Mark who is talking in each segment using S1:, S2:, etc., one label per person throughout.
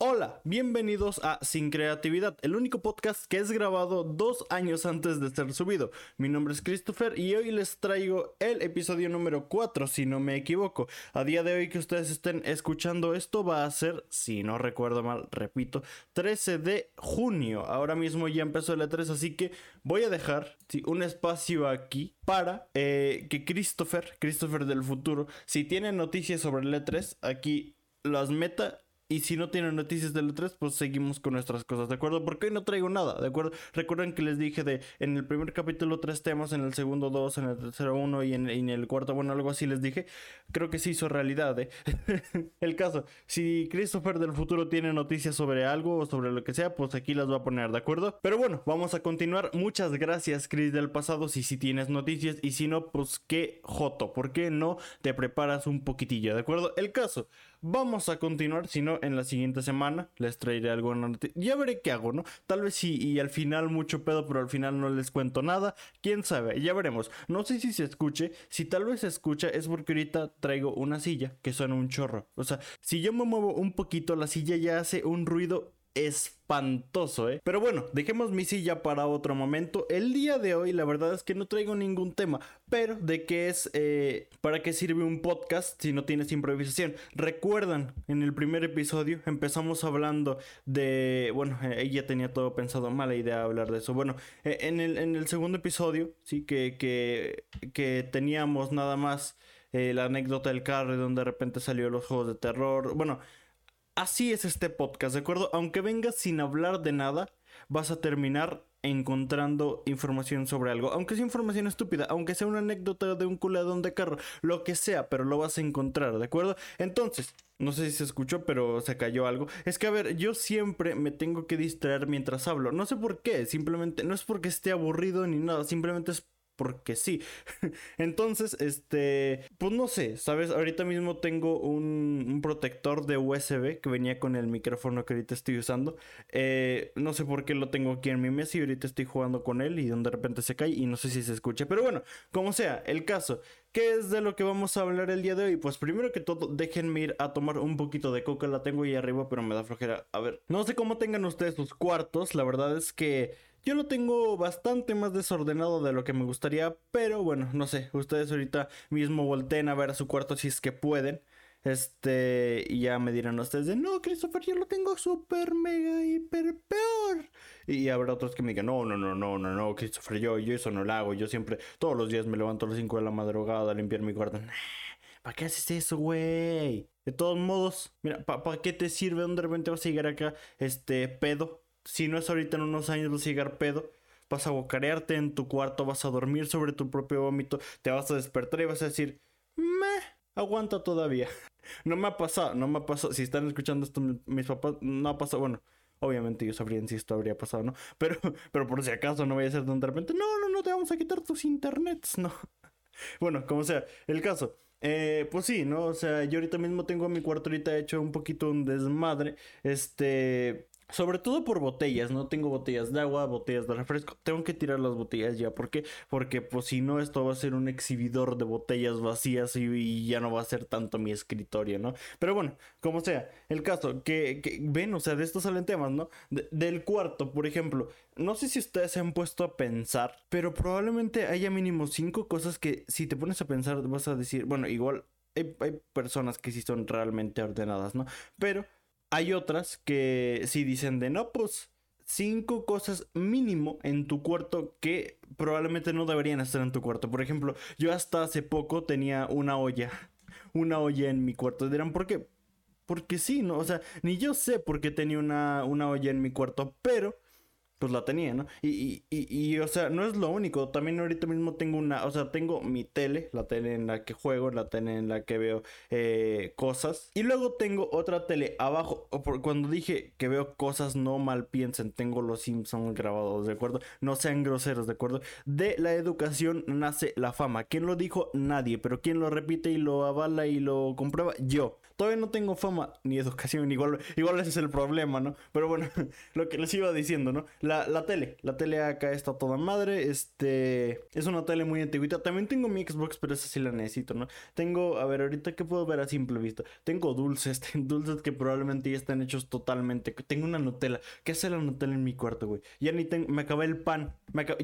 S1: Hola, bienvenidos a Sin Creatividad, el único podcast que es grabado dos años antes de ser subido. Mi nombre es Christopher y hoy les traigo el episodio número 4, si no me equivoco. A día de hoy que ustedes estén escuchando esto va a ser, si no recuerdo mal, repito, 13 de junio. Ahora mismo ya empezó el E3, así que voy a dejar un espacio aquí para eh, que Christopher, Christopher del futuro, si tiene noticias sobre el E3, aquí las meta y si no tienen noticias del E3, pues seguimos con nuestras cosas, ¿de acuerdo? Porque hoy no traigo nada, ¿de acuerdo? Recuerden que les dije de en el primer capítulo tres temas, en el segundo dos, en el tercero uno y en, el cuarto, bueno, algo así les dije. Creo que se hizo realidad, ¿eh? el caso, si Christopher del futuro tiene noticias sobre algo o sobre lo que sea, pues aquí las va a poner, ¿de acuerdo? Pero bueno, vamos a continuar. Muchas gracias, Chris del pasado, si si tienes noticias y si no, pues qué joto, ¿por qué no te preparas un poquitillo, ¿de acuerdo? El caso, vamos a continuar, si no en la siguiente semana les traeré algo. Ya veré qué hago, ¿no? Tal vez sí, y al final mucho pedo, pero al final no les cuento nada. Quién sabe, ya veremos. No sé si se escuche. Si tal vez se escucha, es porque ahorita traigo una silla que suena un chorro. O sea, si yo me muevo un poquito, la silla ya hace un ruido espantoso, ¿eh? Pero bueno, dejemos mi silla para otro momento. El día de hoy, la verdad es que no traigo ningún tema, pero de qué es, eh, para qué sirve un podcast si no tienes improvisación. Recuerdan, en el primer episodio empezamos hablando de, bueno, eh, ella tenía todo pensado, mala idea hablar de eso. Bueno, eh, en, el, en el segundo episodio, sí, que, que, teníamos nada más la anécdota del carro donde de repente salió los juegos de terror. Bueno, Así es este podcast, ¿de acuerdo? Aunque vengas sin hablar de nada, vas a terminar encontrando información sobre algo. Aunque sea información estúpida, aunque sea una anécdota de un culadón de carro, lo que sea, pero lo vas a encontrar, ¿de acuerdo? Entonces, no sé si se escuchó, pero se cayó algo. Es que, a ver, yo siempre me tengo que distraer mientras hablo. No sé por qué, simplemente, no es porque esté aburrido ni nada, simplemente es porque sí. Entonces, este, pues no sé, ¿sabes? Ahorita mismo tengo un, protector de USB que venía con el micrófono que ahorita estoy usando. Eh, no sé por qué lo tengo aquí en mi mesa y ahorita estoy jugando con él y de repente se cae y no sé si se escucha. Pero bueno, como sea, el caso. ¿Qué es de lo que vamos a hablar el día de hoy? Pues primero que todo, déjenme ir a tomar un poquito de coca. La tengo ahí arriba, pero me da flojera. A ver, no sé cómo tengan ustedes sus cuartos. La verdad es que yo lo tengo bastante más desordenado de lo que me gustaría, pero bueno, no sé, ustedes ahorita mismo volteen a ver a su cuarto si es que pueden. Este, y ya me dirán ustedes de no, Christopher, yo lo tengo súper mega hiper peor. Y habrá otros que me digan, no, no, no, no, no, no, Christopher, yo, yo eso no lo hago. Yo siempre, todos los días me levanto a las 5 de la madrugada a limpiar mi cuarto. ¿Para qué haces eso, güey? De todos modos, mira, ¿para qué te sirve donde de repente vas a llegar acá, este, pedo? Si no es ahorita en unos años vas a llegar pedo, vas a bocarearte en tu cuarto, vas a dormir sobre tu propio vómito, te vas a despertar y vas a decir, me aguanta todavía. No me ha pasado, no me ha pasado. Si están escuchando esto mis papás, no ha pasado. Bueno, obviamente yo sabrían si esto habría pasado, ¿no? Pero, pero por si acaso no vaya a ser de repente, no, no, no, te vamos a quitar tus internets, no. Bueno, como sea, el caso. Eh, pues sí, ¿no? O sea, yo ahorita mismo tengo mi cuarto ahorita hecho un poquito un desmadre. Este, sobre todo por botellas, no tengo botellas de agua, botellas de refresco. Tengo que tirar las botellas ya. ¿Por qué? Porque pues si no, esto va a ser un exhibidor de botellas vacías y, ya no va a ser tanto mi escritorio, ¿no? Pero bueno, como sea, el caso, que, ven, o sea, de esto salen temas, ¿no? del cuarto, por ejemplo. No sé si ustedes se han puesto a pensar, pero probablemente haya mínimo cinco cosas que si te pones a pensar vas a decir, bueno, igual hay, hay personas que sí son realmente ordenadas, ¿no? Pero hay otras que sí dicen de no, pues cinco cosas mínimo en tu cuarto que probablemente no deberían estar en tu cuarto. Por ejemplo, yo hasta hace poco tenía una olla, una olla en mi cuarto. Dirán, ¿por qué? Porque sí, ¿no? O sea, ni yo sé por qué tenía una, una olla en mi cuarto, pero pues la tenía, ¿no? Y, y, y, y, o sea, no es lo único. También ahorita mismo tengo una, o sea, tengo mi tele, la tele en la que juego, la tele en la que veo eh, cosas. Y luego tengo otra tele abajo. Cuando dije que veo cosas, no mal piensen, tengo los Simpsons grabados, ¿de acuerdo? No sean groseros, ¿de acuerdo? De la educación nace la fama. ¿Quién lo dijo? Nadie. Pero ¿quién lo repite y lo avala y lo comprueba? Yo. Todavía no tengo fama ni educación, igual, igual ese es el problema, ¿no? Pero bueno, lo que les iba diciendo, ¿no? La, la tele, la tele acá está toda madre. Este es una tele muy antiguita. También tengo mi Xbox, pero esa sí la necesito, ¿no? Tengo, a ver, ahorita qué puedo ver a simple vista. Tengo dulces, dulces que probablemente ya están hechos totalmente. Tengo una Nutella. ¿Qué hace la Nutella en mi cuarto, güey? Ya ni tengo, me acabé el pan.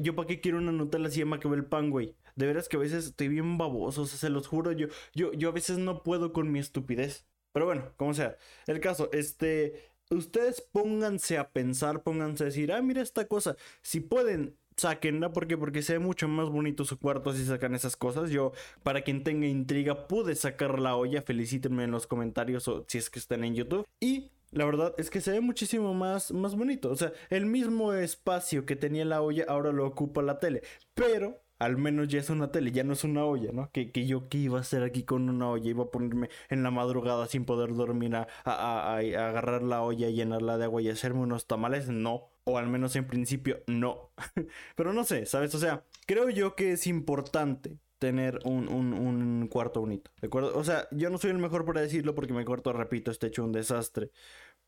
S1: Yo para qué quiero una Nutella si ya me acabé el pan, güey. De veras que a veces estoy bien baboso, o sea, se los juro, yo, yo, yo a veces no puedo con mi estupidez. Pero bueno, como sea. El caso, este ustedes pónganse a pensar, pónganse a decir, ah, mira esta cosa. Si pueden, sáquenla. ¿Por qué? Porque se ve mucho más bonito su cuarto si sacan esas cosas. Yo, para quien tenga intriga, pude sacar la olla. Felicítenme en los comentarios o si es que están en YouTube. Y la verdad es que se ve muchísimo más, más bonito. O sea, el mismo espacio que tenía la olla ahora lo ocupa la tele. Pero al menos ya es una tele, ya no es una olla, ¿no? Que, que yo qué iba a hacer aquí con una olla, iba a ponerme en la madrugada sin poder dormir a, a, agarrar la olla, llenarla de agua y hacerme unos tamales, no. O al menos en principio, no. Pero no sé, ¿sabes? O sea, creo yo que es importante tener un, un, un, cuarto bonito, ¿de acuerdo? O sea, yo no soy el mejor para decirlo porque mi cuarto, repito, está hecho un desastre.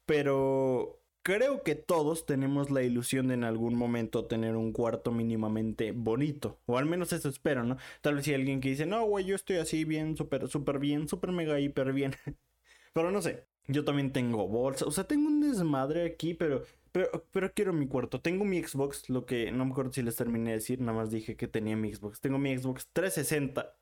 S1: Pero creo que todos tenemos la ilusión de en algún momento tener un cuarto mínimamente bonito. O al menos eso espero, ¿no? Tal vez hay alguien que dice, no, güey, yo estoy así bien, súper, súper bien, súper mega, hiper bien. pero no sé. Yo también tengo bolsa. O sea, tengo un desmadre aquí, pero, pero, pero quiero mi cuarto. Tengo mi Xbox, lo que no me acuerdo si les terminé de decir, nada más dije que tenía mi Xbox. Tengo mi Xbox 360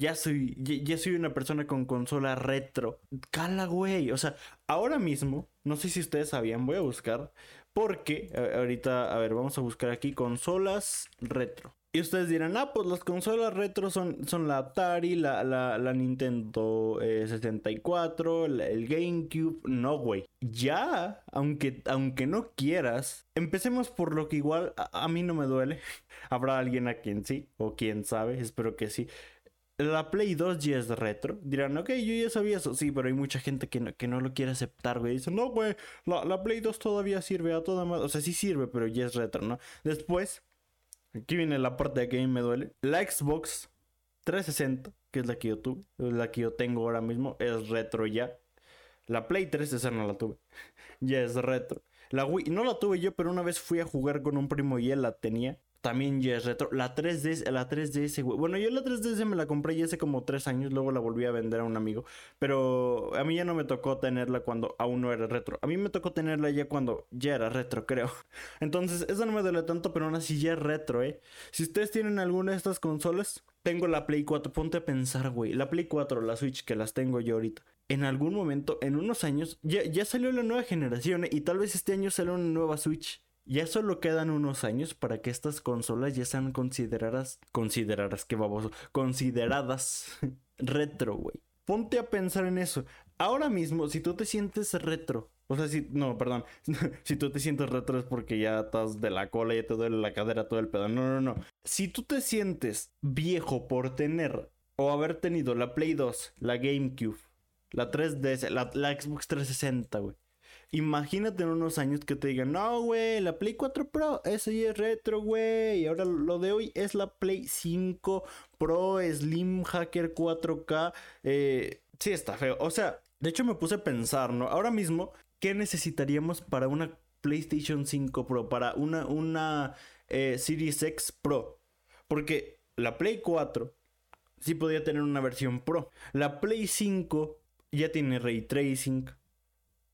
S1: ya soy, ya, soy una persona con consola retro. Cala, güey. O sea, ahora mismo, no sé si ustedes sabían, voy a buscar. Porque ahorita, a ver, vamos a buscar aquí consolas retro. Y ustedes dirán, ah, pues las consolas retro son, son la Atari, la, la, la Nintendo 64, eh, el GameCube. No, güey. Ya, aunque, aunque no quieras, empecemos por lo que igual a, a mí no me duele. Habrá alguien a quien sí, o quien sabe, espero que sí la Play 2 ya es retro. Dirán, ok, yo ya sabía eso. Sí, pero hay mucha gente que no, que no lo quiere aceptar, güey. Dicen, no, güey, la, Play 2 todavía sirve a toda más. O sea, sí sirve, pero ya es retro, ¿no? Después, aquí viene la parte de que a mí me duele. La Xbox 360, que es la que yo tuve, la que yo tengo ahora mismo, es retro ya. La Play 3 esa no la tuve. ya es retro. La Wii, no la tuve yo, pero una vez fui a jugar con un primo y él la tenía también ya es retro. La 3DS, la 3DS, güey. Bueno, yo la 3DS me la compré ya hace como 3 años, luego la volví a vender a un amigo. Pero a mí ya no me tocó tenerla cuando aún no era retro. A mí me tocó tenerla ya cuando ya era retro, creo. Entonces, eso no me duele tanto, pero aún así ya es retro, ¿eh? Si ustedes tienen alguna de estas consolas, tengo la Play 4. Ponte a pensar, güey. La Play 4, la Switch, que las tengo yo ahorita. En algún momento, en unos años, ya, ya salió la nueva generación, ¿eh? Y tal vez este año sale una nueva Switch. Ya solo quedan unos años para que estas consolas ya sean consideradas, consideradas, qué baboso, consideradas retro, güey. Ponte a pensar en eso. Ahora mismo, si tú te sientes retro, o sea, si, no, perdón, si tú te sientes retro es porque ya estás de la cola, y te duele la cadera, todo el pedo. No, no, no. Si tú te sientes viejo por tener o haber tenido la Play 2, la GameCube, la 3DS, la, la Xbox 360, güey Imagínate en unos años que te digan, no, güey, la Play 4 Pro, ese ya es retro, güey. Y ahora lo de hoy es la Play 5 Pro Slim Hacker 4K. Eh, sí, está feo. O sea, de hecho me puse a pensar, ¿no? Ahora mismo, ¿qué necesitaríamos para una PlayStation 5 Pro? Para una, una eh, Series X Pro. Porque la Play 4 sí podía tener una versión Pro. La Play 5 ya tiene ray tracing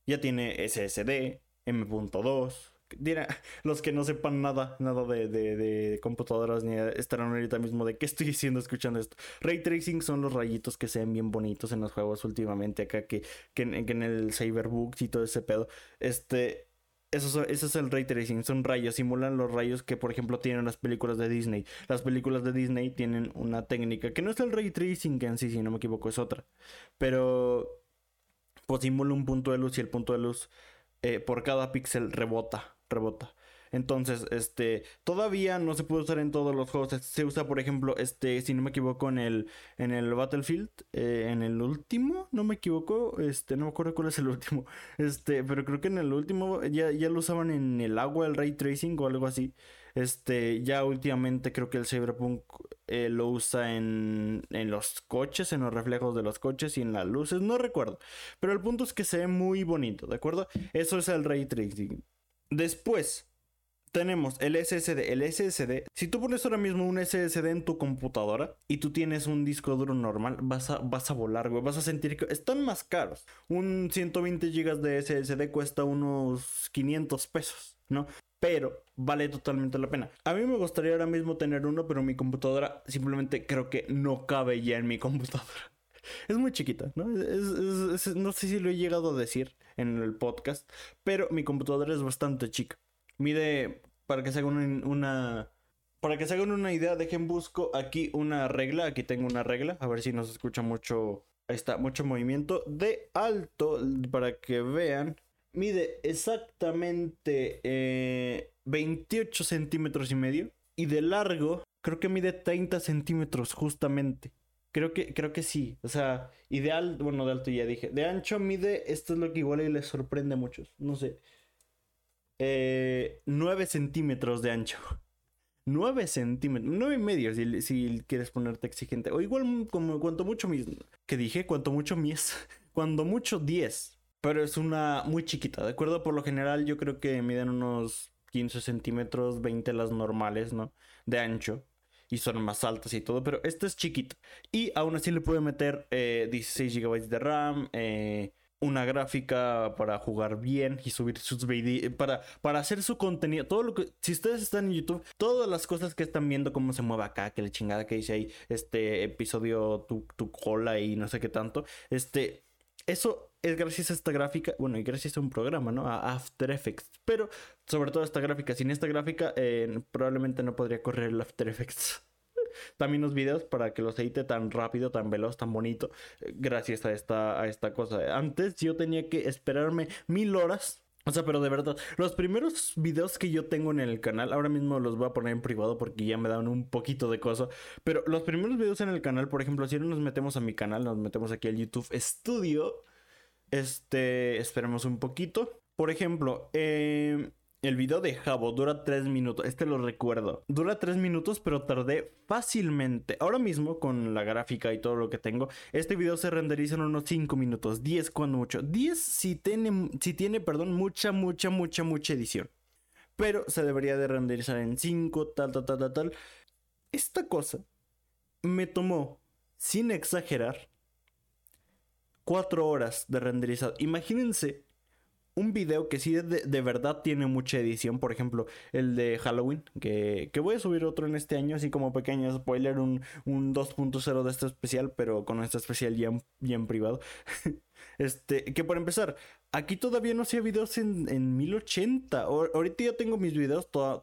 S1: ya tiene SSD, M.2. los que no sepan nada, nada de, de, computadoras ni estarán ahorita mismo de qué estoy diciendo escuchando esto. Ray tracing son los rayitos que se ven bien bonitos en los juegos últimamente acá, que, que, en, el Cyberbook y todo ese pedo. Este, eso, eso, es el ray tracing, son rayos, simulan los rayos que por ejemplo tienen las películas de Disney. Las películas de Disney tienen una técnica que no es el ray tracing en sí, si no me equivoco, es otra. Pero simula un punto de luz y el punto de luz eh, por cada píxel rebota, rebota. Entonces, este, todavía no se puede usar en todos los juegos. Se usa, por ejemplo, este, si no me equivoco, en el, en el Battlefield, eh, en el último, no me equivoco, este, no me acuerdo cuál es el último, este, pero creo que en el último ya, ya lo usaban en el agua, el ray tracing o algo así. Este, ya últimamente creo que el Cyberpunk eh, lo usa en, en los coches, en los reflejos de los coches y en las luces, no recuerdo. Pero el punto es que se ve muy bonito, ¿de acuerdo? Eso es el ray tracing. Después, tenemos el SSD. El SSD, si tú pones ahora mismo un SSD en tu computadora y tú tienes un disco duro normal, vas a, vas a volar, güey. Vas a sentir que están más caros. Un 120 GB de SSD cuesta unos 500 pesos, ¿no? Pero vale totalmente la pena. A mí me gustaría ahora mismo tener uno, pero mi computadora simplemente creo que no cabe ya en mi computadora. Es muy chiquita, ¿no? no sé si lo he llegado a decir en el podcast, pero mi computadora es bastante chica. Mide, para que se hagan una, para que se hagan una idea, dejen busco aquí una regla. Aquí tengo una regla. A ver si nos escucha mucho. Ahí está, mucho movimiento. De alto, para que vean. Mide exactamente 28 eh, centímetros y medio. Y de largo, creo que mide 30 centímetros justamente. Creo que, creo que sí. O sea, ideal, bueno, de alto ya dije. De ancho mide, esto es lo que igual y les sorprende a muchos. No sé. 9 eh, centímetros de ancho. 9 centímetros, 9 y medio si, quieres ponerte exigente. O igual como cuanto mucho mis... ¿Qué dije? Cuanto mucho mis... Cuando mucho 10. Pero es una muy chiquita, ¿de acuerdo? Por lo general yo creo que miden unos 15 centímetros, 20 las normales, ¿no? De ancho. Y son más altas y todo, pero esta es chiquita. Y aún así le puede meter 16 GB de RAM, eh, una gráfica para jugar bien y subir sus videos, para, para hacer su contenido, todo lo que, si ustedes están en YouTube, todas las cosas que están viendo, cómo se mueve acá, que la chingada que dice ahí, este episodio, tu, tu cola y no sé qué tanto, este, eso es gracias a esta gráfica, bueno, y gracias a un programa, ¿no? A After Effects, pero sobre todo esta gráfica, sin esta gráfica eh, probablemente no podría correr el After Effects también los videos para que los edite tan rápido, tan veloz, tan bonito, eh, gracias a esta, a esta cosa. Antes yo tenía que esperarme mil horas o sea, pero de verdad, los primeros videos que yo tengo en el canal, ahora mismo los voy a poner en privado porque ya me dan un poquito de cosa. Pero los primeros videos en el canal, por ejemplo, si nos metemos a mi canal, nos metemos aquí al YouTube Studio. Este, esperemos un poquito. Por ejemplo, eh, el video de Jabo dura 3 minutos, este lo recuerdo. Dura 3 minutos, pero tardé fácilmente. Ahora mismo, con la gráfica y todo lo que tengo, este video se renderiza en unos 5 minutos, 10 cuando mucho. 10 si tiene, si tiene, perdón, mucha, mucha, mucha, mucha edición. Pero se debería de renderizar en 5, tal, tal, tal, tal, tal. Esta cosa me tomó, sin exagerar, 4 horas de renderizado. Imagínense un video que sí de, verdad tiene mucha edición, por ejemplo, el de Halloween, que, voy a subir otro en este año, así como pequeño spoiler, un, un 2.0 de este especial, pero con este especial ya, en privado. este, que por empezar, aquí todavía no hacía videos en, en 1080. ahorita ya tengo mis videos, todos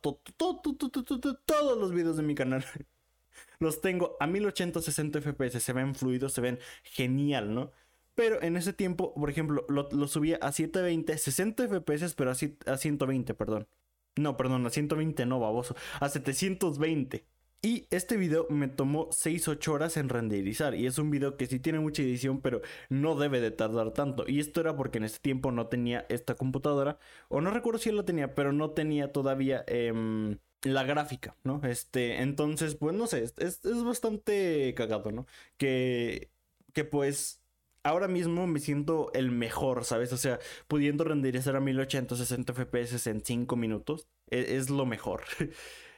S1: los videos de mi canal. Los tengo a 1080 60 FPS, se ven fluidos, se ven genial, ¿no? Pero en ese tiempo, por ejemplo, lo, subía a 720, 60 FPS, pero a, a 120, perdón. No, perdón, a 120 no, baboso. A 720. Y este video me tomó 6-8 horas en renderizar. Y es un video que sí tiene mucha edición, pero no debe de tardar tanto. Y esto era porque en ese tiempo no tenía esta computadora. O no recuerdo si la tenía, pero no tenía todavía em, la gráfica, ¿no? Este, entonces, pues no sé, es, es bastante cagado, ¿no? Que, que pues ahora mismo me siento el mejor, ¿sabes? O sea, pudiendo renderizar a 1080 60 FPS en 5 minutos, e, es, lo mejor.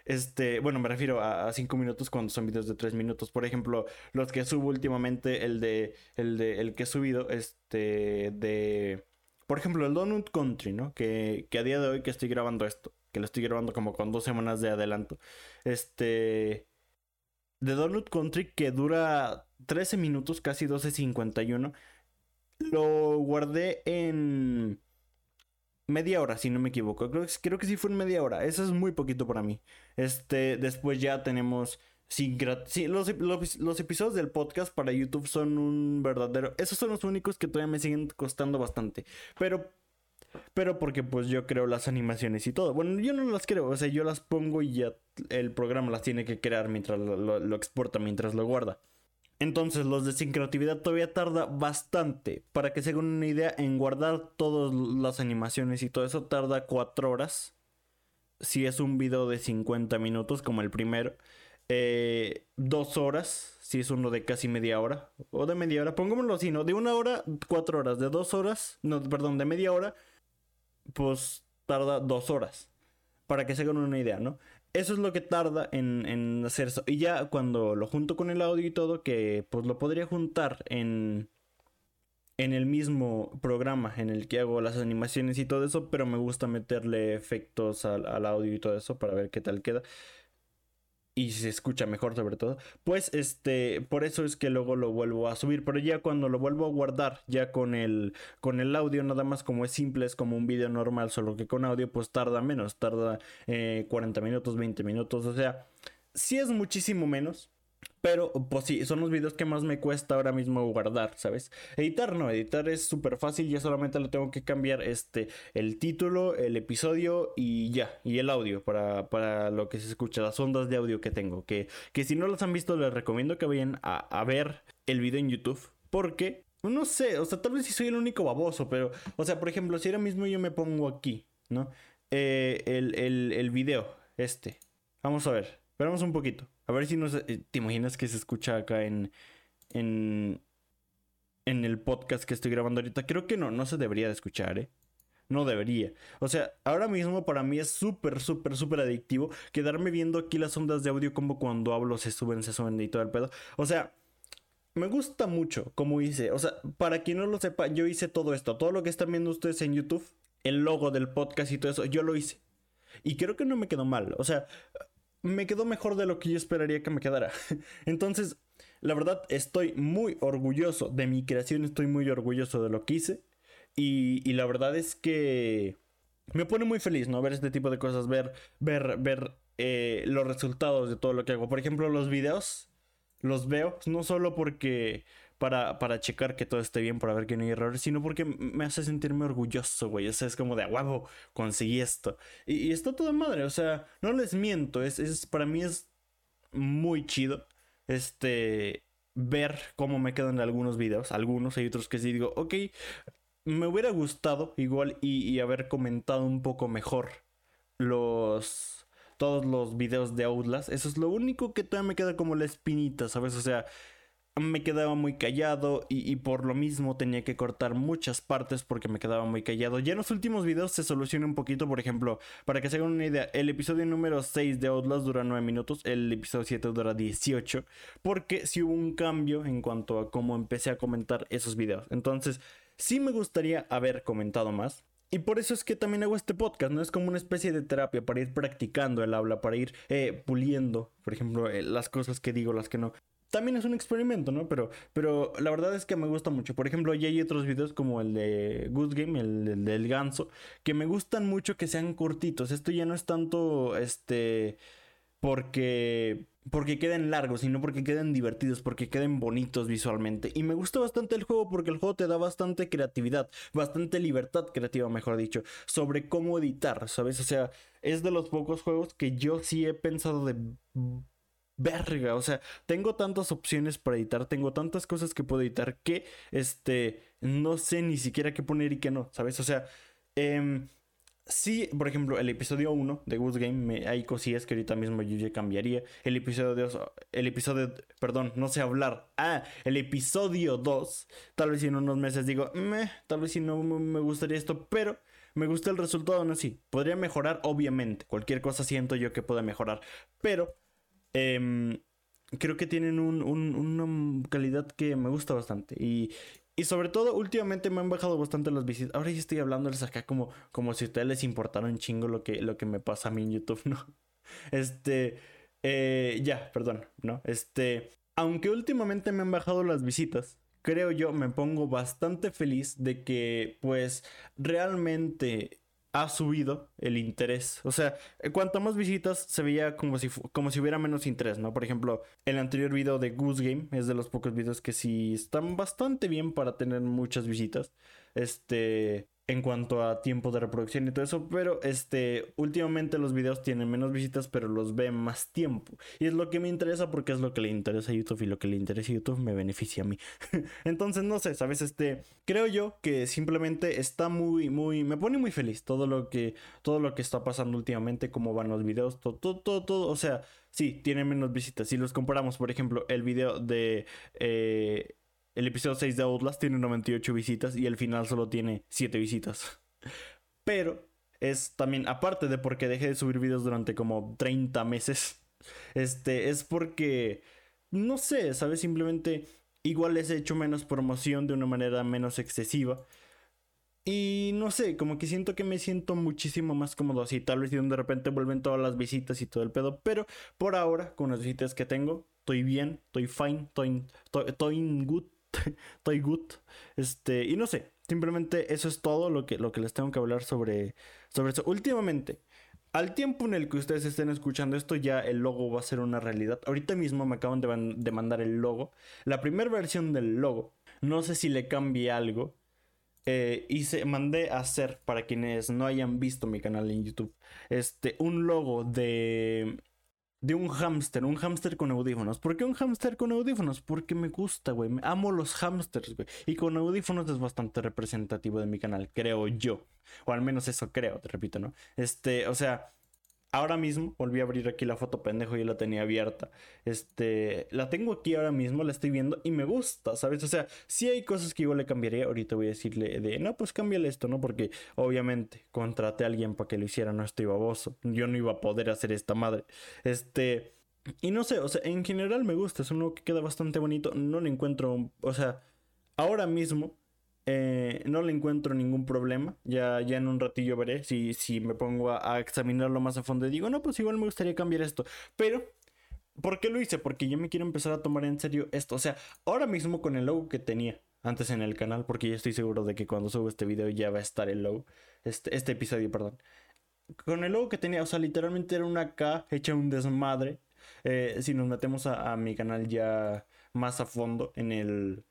S1: Este, bueno, me refiero a 5 minutos cuando son videos de 3 minutos. Por ejemplo, los que subo últimamente, el de, el de, el que he subido, este, de, por ejemplo, el Donut Country, ¿no? Que, que a día de hoy que estoy grabando esto, que lo estoy grabando como con dos semanas de adelanto. Este, de Donut Country que dura 13 minutos, casi 12.51. Lo guardé en media hora, si no me equivoco. Creo, creo que sí fue en media hora. Eso es muy poquito para mí. Este, después ya tenemos... Sí, los, los, episodios del podcast para YouTube son un verdadero... Esos son los únicos que todavía me siguen costando bastante. Pero pero porque pues yo creo las animaciones y todo. Bueno, yo no las creo, o sea, yo las pongo y ya el programa las tiene que crear mientras lo, exporta, mientras lo guarda. Entonces, los de sincreatividad todavía tarda bastante. Para que se hagan una idea, en guardar todas las animaciones y todo eso tarda 4 horas. Si es un video de 50 minutos, como el primero. 2 eh, horas, si es uno de casi media hora. O de media hora, pongámoslo así, ¿no? De una hora, 4 horas. De 2 horas, no, perdón, de media hora, pues tarda 2 horas. Para que se hagan una idea, ¿no? Eso es lo que tarda en, en hacer eso. Y ya cuando lo junto con el audio y todo, que pues lo podría juntar en, en el mismo programa en el que hago las animaciones y todo eso, pero me gusta meterle efectos al, al audio y todo eso para ver qué tal queda y se escucha mejor sobre todo, pues este, por eso es que luego lo vuelvo a subir, pero ya cuando lo vuelvo a guardar, ya con el, con el audio nada más como es simple, es como un video normal, solo que con audio pues tarda menos, tarda 40 eh, minutos, 20 minutos, o sea, sí es muchísimo menos, pero, pues sí, son los videos que más me cuesta ahora mismo guardar, ¿sabes? Editar no, editar es súper fácil, ya solamente le tengo que cambiar este, el título, el episodio y ya, y el audio para, para lo que se escucha, las ondas de audio que tengo. Que, que si no los han visto, les recomiendo que vayan a, ver el video en YouTube, porque, no sé, o sea, tal vez si soy el único baboso, pero, o sea, por ejemplo, si ahora mismo yo me pongo aquí, ¿no? Eh, el, el, el video, este. Vamos a ver, esperamos un poquito. A ver si no eh, te imaginas que se escucha acá en, en, en el podcast que estoy grabando ahorita. Creo que no, no se debería de escuchar, ¿eh? No debería. O sea, ahora mismo para mí es súper, súper, súper adictivo quedarme viendo aquí las ondas de audio como cuando hablo se suben, se suben y todo el pedo. O sea, me gusta mucho como hice. O sea, para quien no lo sepa, yo hice todo esto. Todo lo que están viendo ustedes en YouTube, el logo del podcast y todo eso, yo lo hice. Y creo que no me quedó mal. O sea, me quedó mejor de lo que yo esperaría que me quedara. Entonces, la verdad, estoy muy orgulloso de mi creación, estoy muy orgulloso de lo que hice. Y, la verdad es que me pone muy feliz, ¿no? Ver este tipo de cosas, ver, ver, ver eh, los resultados de todo lo que hago. Por ejemplo, los videos los veo, no solo porque para, para checar que todo esté bien, para ver que no hay errores, sino porque me hace sentirme orgulloso, güey. O sea, es como de, huevo, conseguí esto. Y, está todo madre, o sea, no les miento, es, es, para mí es muy chido, este, ver cómo me quedan algunos videos, algunos, hay otros que sí digo, ok, me hubiera gustado igual y, y haber comentado un poco mejor los todos los videos de Outlast. Eso es lo único que todavía me queda como la espinita, ¿sabes? O sea, me quedaba muy callado y, por lo mismo tenía que cortar muchas partes porque me quedaba muy callado. Ya en los últimos videos se soluciona un poquito, por ejemplo, para que se hagan una idea, el episodio número 6 de Outlast dura 9 minutos, el episodio 7 dura 18, porque sí hubo un cambio en cuanto a cómo empecé a comentar esos videos. Entonces, sí me gustaría haber comentado más. Y por eso es que también hago este podcast, ¿no? Es como una especie de terapia para ir practicando el habla, para ir eh, puliendo, por ejemplo, eh, las cosas que digo, las que no también es un experimento, ¿no? Pero, pero la verdad es que me gusta mucho. Por ejemplo, ya hay otros videos como el de Goose Game, el, del ganso, que me gustan mucho que sean cortitos. Esto ya no es tanto, este, porque porque queden largos, sino porque queden divertidos, porque queden bonitos visualmente. Y me gusta bastante el juego porque el juego te da bastante creatividad, bastante libertad creativa, mejor dicho, sobre cómo editar, ¿sabes? O sea, es de los pocos juegos que yo sí he pensado de verga, o sea, tengo tantas opciones para editar, tengo tantas cosas que puedo editar que, este, no sé ni siquiera qué poner y qué no, ¿sabes? O sea, eh, sí, por ejemplo, el episodio 1 de Goose Game, hay cosillas que ahorita mismo yo ya cambiaría. El episodio 2, el episodio, perdón, no sé hablar. Ah, el episodio 2, tal vez en unos meses digo, meh, tal vez si no me gustaría esto, pero me gusta el resultado, no sí. Podría mejorar, obviamente. Cualquier cosa siento yo que pueda mejorar, pero Em, creo que tienen una calidad que me gusta bastante. Y, sobre todo, últimamente me han bajado bastante las visitas. Ahora ya estoy hablándoles acá como, como si a ustedes les importara un chingo lo que, lo que me pasa a mí en YouTube, ¿no? Este. Eh, ya, perdón, ¿no? Este. Aunque últimamente me han bajado las visitas, creo yo, me pongo bastante feliz de que, pues, realmente ha subido el interés. O sea, cuanto más visitas se veía como si, como si hubiera menos interés, ¿no? Por ejemplo, el anterior video de Goose Game es de los pocos videos que sí están bastante bien para tener muchas visitas. Este, en cuanto a tiempo de reproducción y todo eso, pero este últimamente los videos tienen menos visitas, pero los ve más tiempo. Y es lo que me interesa porque es lo que le interesa a YouTube y lo que le interesa a YouTube me beneficia a mí. Entonces, no sé, sabes, este creo yo que simplemente está muy muy me pone muy feliz todo lo que todo lo que está pasando últimamente, cómo van los videos, todo todo todo, todo. o sea, sí, tiene menos visitas. Si los comparamos, por ejemplo, el video de eh, el episodio 6 de Outlast tiene 98 visitas y el final solo tiene 7 visitas. Pero es también, aparte de porque dejé de subir videos durante como 30 meses, este, es porque, no sé, ¿sabes? Simplemente igual les he hecho menos promoción de una manera menos excesiva. Y no sé, como que siento que me siento muchísimo más cómodo así. Tal vez de repente vuelven todas las visitas y todo el pedo. Pero por ahora, con las visitas que tengo, estoy bien, estoy fine, estoy, estoy, good. estoy good. Este, y no sé, simplemente eso es todo lo que, lo que les tengo que hablar sobre, sobre eso. Últimamente, al tiempo en el que ustedes estén escuchando esto, ya el logo va a ser una realidad. Ahorita mismo me acaban de, de mandar el logo. La primera versión del logo. No sé si le cambie algo eh, hice, mandé a hacer, para quienes no hayan visto mi canal en YouTube, este, un logo de, de un hámster, un hámster con audífonos. ¿Por qué un hámster con audífonos? Porque me gusta, güey. Amo los hámsters, güey. Y con audífonos es bastante representativo de mi canal, creo yo. O al menos eso creo, te repito, ¿no? Este, o sea, ahora mismo, volví a abrir aquí la foto pendejo, y la tenía abierta. Este, la tengo aquí ahora mismo, la estoy viendo y me gusta, ¿sabes? O sea, si hay cosas que igual le cambiaría. Ahorita voy a decirle de, no, pues cámbiale esto, ¿no? Porque obviamente contraté a alguien para que lo hiciera, no estoy baboso. Yo no iba a poder hacer esta madre. Este, y no sé, o sea, en general me gusta, es uno que queda bastante bonito. No le encuentro, o sea, ahora mismo eh, no le encuentro ningún problema. Ya, ya en un ratillo veré si, si me pongo a, examinarlo más a fondo y digo, no, pues igual me gustaría cambiar esto. Pero, ¿por qué lo hice? Porque yo me quiero empezar a tomar en serio esto. O sea, ahora mismo con el logo que tenía antes en el canal, porque ya estoy seguro de que cuando subo este video ya va a estar el logo. Este, este episodio, perdón. Con el logo que tenía, o sea, literalmente era una K hecha un desmadre. Eh, si nos metemos a mi canal ya más a fondo en el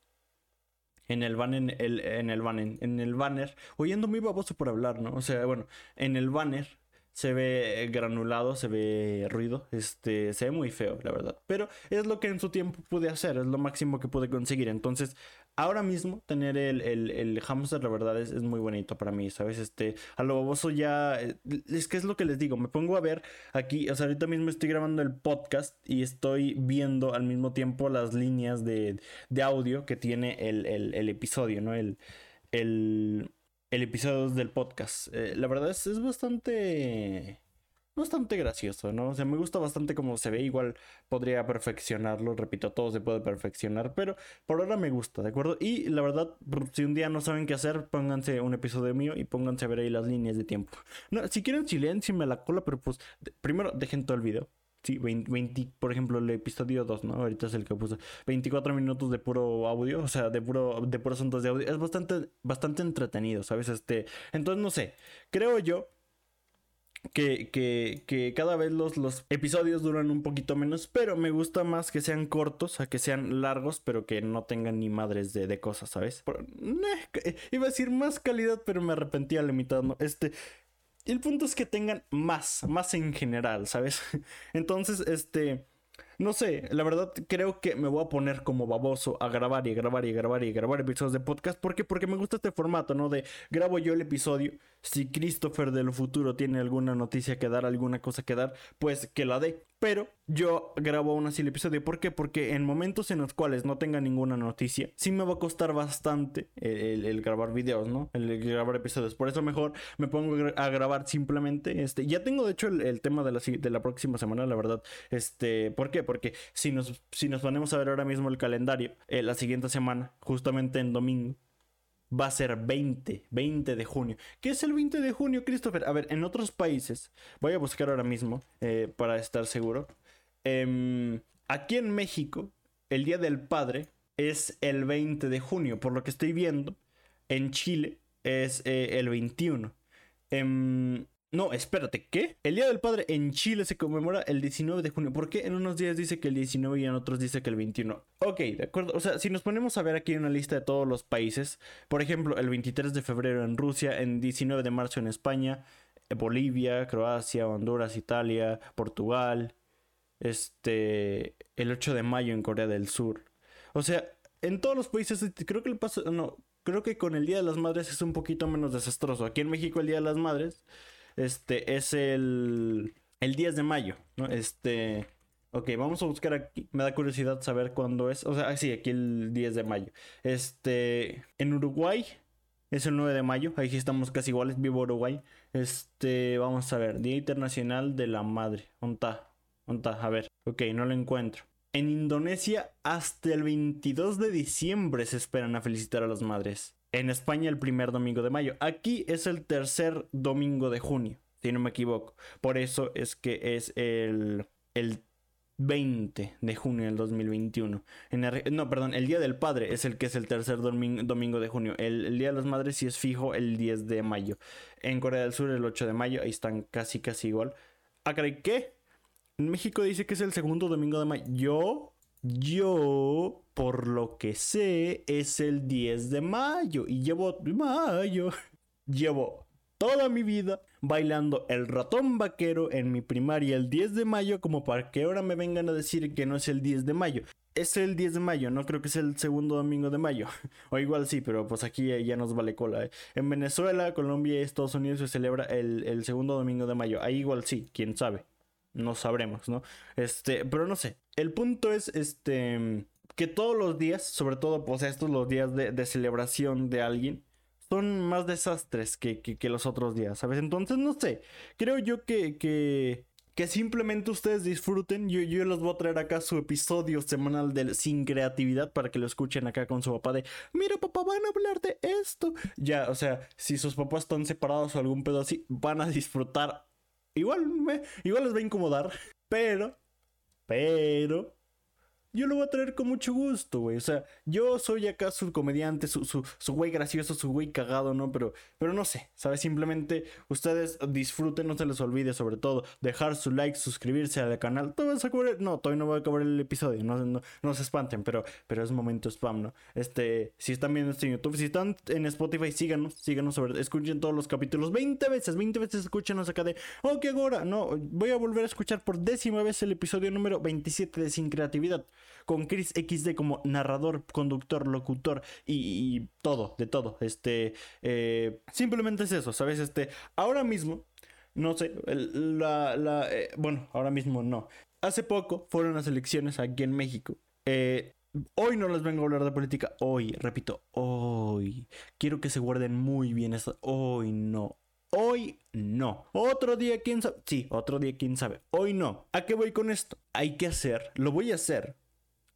S1: en el banner, el, en el banner, en el banner, oyendo muy baboso por hablar, ¿no? O sea, bueno, en el banner se ve granulado, se ve ruido, este, se ve muy feo, la verdad. Pero es lo que en su tiempo pude hacer, es lo máximo que pude conseguir. Entonces, ahora mismo tener el, el, hamster, la verdad, es, es, muy bonito para mí, ¿sabes? Este, a lo baboso ya, eh, es que es lo que les digo, me pongo a ver aquí, o sea, ahorita mismo estoy grabando el podcast y estoy viendo al mismo tiempo las líneas de, de audio que tiene el, el episodio, ¿no? El, el, el episodio del podcast. Eh, la verdad es, es bastante bastante gracioso, ¿no? O sea, me gusta bastante cómo se ve. Igual podría perfeccionarlo, repito, todo se puede perfeccionar, pero por ahora me gusta, ¿de acuerdo? Y la verdad, si un día no saben qué hacer, pónganse un episodio mío y pónganse a ver ahí las líneas de tiempo. No, si quieren me la cola, pero pues primero dejen todo el video. Sí, 20, por ejemplo, el episodio 2, ¿no? Ahorita es el que puse. 24 minutos de puro audio, o sea, de puro de puros asuntos de audio. Es bastante bastante entretenido, ¿sabes? Este, entonces no sé. Creo yo que, que, que, cada vez los, los episodios duran un poquito menos, pero me gusta más que sean cortos a que sean largos, pero que no tengan ni madres de, de cosas, ¿sabes? iba a decir más calidad, pero me arrepentí a la mitad, ¿no? Este, el punto es que tengan más, más en general, ¿sabes? Entonces, este... No sé, la verdad creo que me voy a poner como baboso a grabar y grabar y grabar y grabar episodios de podcast. ¿Por qué? Porque me gusta este formato, ¿no? De grabo yo el episodio. Si Christopher del futuro tiene alguna noticia que dar, alguna cosa que dar, pues que la dé. Pero yo grabo aún así el episodio. ¿Por qué? Porque en momentos en los cuales no tenga ninguna noticia, sí me va a costar bastante el, grabar videos, ¿no? El, grabar episodios. Por eso mejor me pongo a grabar simplemente. Este, ya tengo de hecho el, tema de la, de la próxima semana, la verdad. Este, ¿por qué? Porque si nos, si nos ponemos a ver ahora mismo el calendario, eh, la siguiente semana, justamente en domingo, va a ser 20, 20 de junio. ¿Qué es el 20 de junio, Christopher? A ver, en otros países, voy a buscar ahora mismo eh, para estar seguro. Em, aquí en México, el Día del Padre es el 20 de junio, por lo que estoy viendo. En Chile es eh, el 21. No, espérate, ¿qué? El Día del Padre en Chile se conmemora el 19 de junio. ¿Por qué en unos días dice que el 19 y en otros dice que el 21? Ok, de acuerdo. O sea, si nos ponemos a ver aquí una lista de todos los países, por ejemplo, el 23 de febrero en Rusia, el 19 de marzo en España, eh, Bolivia, Croacia, Honduras, Italia, Portugal, este, el 8 de mayo en Corea del Sur. O sea, en todos los países, creo que el paso, no, creo que con el Día de las Madres es un poquito menos desastroso. Aquí en México el Día de las Madres este es el, el 10 de mayo, ¿no? Este, ok, vamos a buscar aquí. Me da curiosidad saber cuándo es. O sea, sí, aquí el 10 de mayo. Este, en Uruguay es el 9 de mayo. Ahí estamos casi iguales. Vivo Uruguay. Este, vamos a ver. Día Internacional de la Madre. ¿Onta? ¿Onta? A ver. Ok, no lo encuentro. En Indonesia, hasta el 22 de diciembre se esperan a felicitar a las madres. En España, el primer domingo de mayo. Aquí es el tercer domingo de junio, si no me equivoco. Por eso es que es el, el 20 de junio del 2021. no, perdón, el Día del Padre es el que es el tercer domingo, de junio. El, Día de las Madres sí es fijo el 10 de mayo. En Corea del Sur el 8 de mayo, ahí están casi casi igual. Ah, ¿qué? En México dice que es el segundo domingo de mayo. Yo, yo, por lo que sé, es el 10 de mayo. Y llevo mayo. Llevo toda mi vida bailando el ratón vaquero en mi primaria el 10 de mayo como para que ahora me vengan a decir que no es el 10 de mayo. Es el 10 de mayo, no creo que sea el segundo domingo de mayo. o igual sí, pero pues aquí ya nos vale cola. ¿eh? En Venezuela, Colombia y Estados Unidos se celebra el, el segundo domingo de mayo. Ahí igual sí, quién sabe. No sabremos, ¿no? Este, pero no sé. El punto es, este, que todos los días, sobre todo pues estos los días de, celebración de alguien, son más desastres que, que, los otros días, ¿sabes? Entonces, no sé, creo yo que, que, que simplemente ustedes disfruten. Yo, yo les voy a traer acá su episodio semanal del Sin Creatividad para que lo escuchen acá con su papá de, mira papá, van a hablar de esto. Ya, o sea, si sus papás están separados o algún pedo así, van a disfrutar. Igual, me, igual les va a incomodar, pero, pero, yo lo voy a traer con mucho gusto, güey. O sea, yo soy acá su comediante, su, su, su güey gracioso, su güey cagado, ¿no? Pero, pero no sé, ¿sabes? Simplemente ustedes disfruten, no se les olvide, sobre todo, dejar su like, suscribirse al canal. ¿Todavía vas a cubrir? No, todavía no voy a acabar el episodio, no, no, no se espanten, pero, pero es momento spam, ¿no? Este, si están viendo esto en YouTube, si están en Spotify, síganos, síganos, sobre, escuchen todos los capítulos 20 veces, 20 veces escúchenos acá de, oh, qué ahora, no, voy a volver a escuchar por décima vez el episodio número 27 de Sin Creatividad con Chris XD como narrador, conductor, locutor y, todo, de todo. Este, eh, simplemente es eso, ¿sabes? Este, ahora mismo, no sé, la, la eh, bueno, ahora mismo no. Hace poco fueron las elecciones aquí en México. Eh, Hoy no les vengo a hablar de política. Hoy, repito, hoy. Quiero que se guarden muy bien esto. Hoy no. Hoy no. Otro día, quién sabe. Sí, otro día, quién sabe. Hoy no. ¿A qué voy con esto? Hay que hacer, lo voy a hacer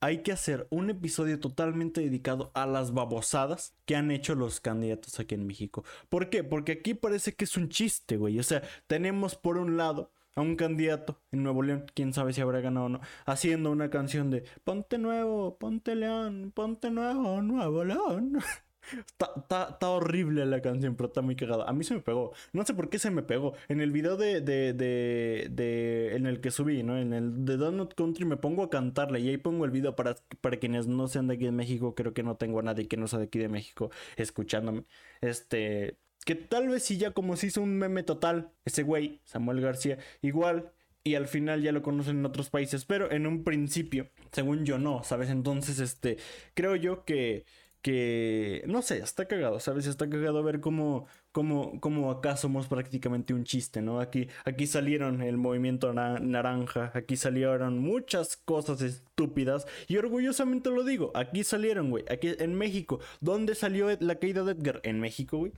S1: hay que hacer un episodio totalmente dedicado a las babosadas que han hecho los candidatos aquí en México. ¿Por qué? Porque aquí parece que es un chiste, güey. O sea, tenemos por un lado a un candidato en Nuevo León, quién sabe si habrá ganado o no, haciendo una canción de Ponte Nuevo, Ponte León, Ponte Nuevo, Nuevo León. Está, horrible la canción, pero está muy cagada. A mí se me pegó. No sé por qué se me pegó. En el video de, de, de, en el que subí, ¿no? En el de Donut Country me pongo a cantarle y ahí pongo el video para, para quienes no sean de aquí de México. Creo que no tengo a nadie que no sea de aquí de México escuchándome. Este, que tal vez si ya como se hizo un meme total, ese güey, Samuel García, igual y al final ya lo conocen en otros países, pero en un principio, según yo no, ¿sabes? Entonces, este, creo yo que que, no sé, está cagado, ¿sabes? Está cagado ver cómo, cómo, cómo acá somos prácticamente un chiste, ¿no? Aquí, aquí salieron el movimiento naranja, aquí salieron muchas cosas estúpidas y orgullosamente lo digo, aquí salieron, güey, aquí en México. ¿Dónde salió la caída de Edgar? En México, güey.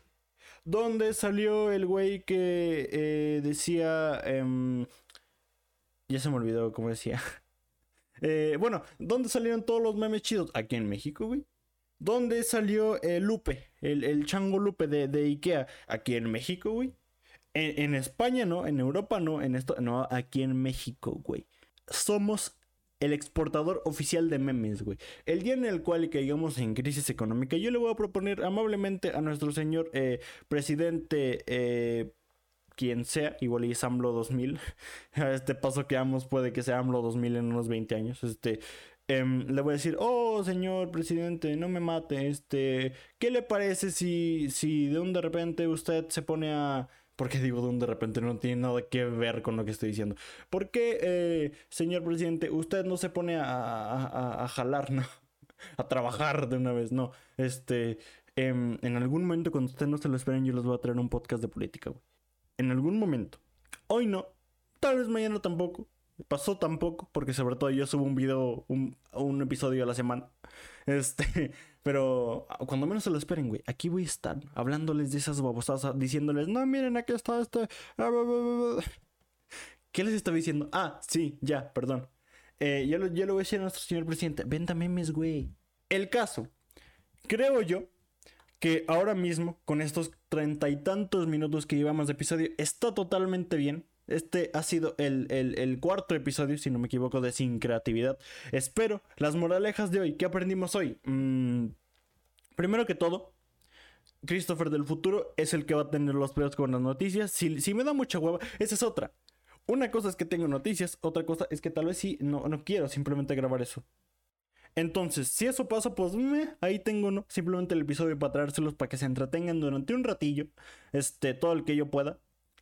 S1: ¿Dónde salió el güey que eh, decía... Em, ya se me olvidó cómo decía. Eh, bueno, ¿dónde salieron todos los memes chidos? Aquí en México, güey. ¿Dónde salió el Lupe? El, chango Lupe de, de, Ikea. Aquí en México, güey. En, España no, en Europa no, en esto, no, aquí en México, güey. Somos el exportador oficial de memes, güey. El día en el cual caigamos en crisis económica, yo le voy a proponer amablemente a nuestro señor eh, presidente, eh, quien sea, igual y es AMLO 2000. A este paso que vamos puede que sea AMLO 2000 en unos 20 años. Este, Em, le voy a decir, oh señor presidente, no me mate, este, ¿qué le parece si, si de un de repente usted se pone a... ¿Por qué digo de un de repente? No tiene nada que ver con lo que estoy diciendo. ¿Por qué, eh, señor presidente, usted no se pone a, a, jalar, no? A trabajar de una vez, no. Este, em, en algún momento cuando usted no se lo esperen, yo les voy a traer un podcast de política, güey. En algún momento. Hoy no. Tal vez mañana tampoco pasó tampoco, porque sobre todo yo subo un video, un, un episodio a la semana. Este, Pero ah, cuando menos se lo esperen, güey, aquí voy a estar hablándoles de esas babosadas, diciéndoles, no, miren, aquí está este... ¿Qué les estaba diciendo? Ah, sí, ya, perdón. Eh, yo, lo, yo lo voy a decir a nuestro señor presidente. Venta memes, güey. El caso. Creo yo que ahora mismo, con estos treinta y tantos minutos que llevamos de episodio, está totalmente bien. Este ha sido el, cuarto episodio, si no me equivoco, de Sin Creatividad. Espero las moralejas de hoy. ¿Qué aprendimos hoy? Mm, primero que todo, Christopher del futuro es el que va a tener los peores con las noticias. Si, si me da mucha hueva, esa es otra. Una cosa es que tengo noticias, otra cosa es que tal vez sí, no, no quiero simplemente grabar eso. Entonces, si eso pasa, pues ahí tengo ¿no? simplemente el episodio para traérselos para que se entretengan durante un ratillo, este, todo el que yo pueda.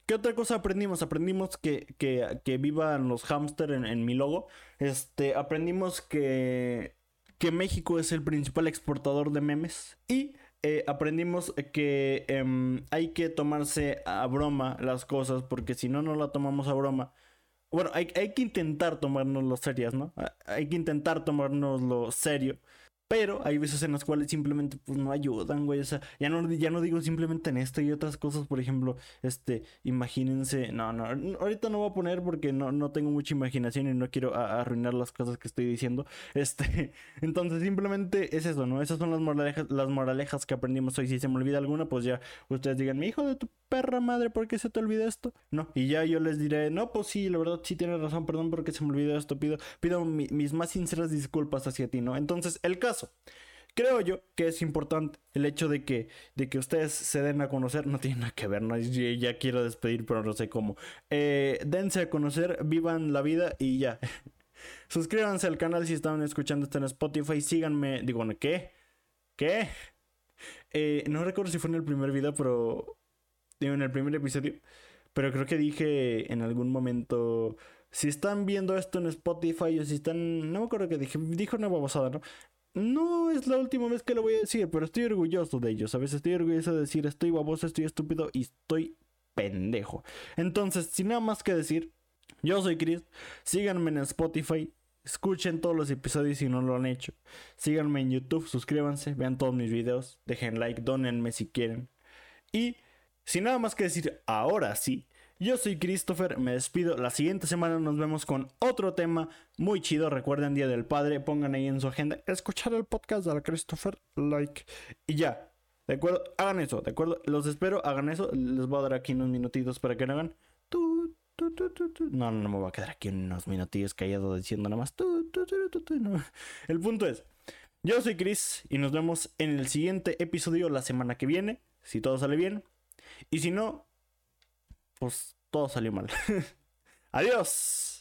S1: ¿Qué otra cosa aprendimos? Aprendimos que, que, vivan los hamster en, mi logo. Este, aprendimos que, que México es el principal exportador de memes. Y eh, aprendimos que em, hay que tomarse a broma las cosas porque si no, no la tomamos a broma bueno, hay, hay que intentar tomárnoslo serias, ¿no? Hay que intentar tomárnoslo serio. Pero hay veces en las cuales simplemente pues no ayudan, güey. O sea, ya no, ya no digo simplemente en esto y otras cosas, por ejemplo, este, imagínense, no, no, ahorita no voy a poner porque no, no tengo mucha imaginación y no quiero arruinar las cosas que estoy diciendo. Este, entonces simplemente es eso, ¿no? Esas son las moralejas, las moralejas que aprendimos hoy. Si se me olvida alguna, pues ya ustedes digan, mi hijo de tu perra madre, ¿por qué se te olvida esto? No, y ya yo les diré, no, pues sí, la verdad sí tienes razón, perdón porque se me olvidó esto, pido, pido mis más sinceras disculpas hacia ti, ¿no? Entonces, el caso. Creo yo que es importante el hecho de que, de que ustedes se den a conocer. No tiene nada que ver, ¿no? ya quiero despedir, pero no sé cómo. Eh, dense a conocer, vivan la vida y ya. Suscríbanse al canal si están escuchando esto en Spotify. Síganme. Digo, ¿qué? ¿Qué? Eh, no recuerdo si fue en el primer video, pero digo, en el primer episodio, pero creo que dije en algún momento, si están viendo esto en Spotify o si están, no me acuerdo que dije, dijo una babosada, ¿no? No es la última vez que lo voy a decir, pero estoy orgulloso de ellos, ¿sabes? Estoy orgulloso de decir, estoy baboso, estoy estúpido y estoy pendejo. Entonces, sin nada más que decir, yo soy Chris, síganme en Spotify, Escuchen todos los episodios si no lo han hecho. Síganme en YouTube, suscríbanse, vean todos mis videos, dejen like, donenme si quieren. Y sin nada más que decir, ahora sí. Yo soy Christopher, me despido. La siguiente semana nos vemos con otro tema muy chido. Recuerden Día del Padre, pongan ahí en su agenda escuchar el podcast de Christopher, like. Y ya, ¿de acuerdo? Hagan eso, ¿de acuerdo? Los espero, hagan eso. Les voy a dar aquí unos minutitos para que no hagan. No, no, me voy a quedar aquí unos minutillos callado diciendo nada más. El punto es, yo soy Chris y nos vemos en el siguiente episodio la semana que viene. Si todo sale bien. Y si no, pues todo salió mal. Adiós.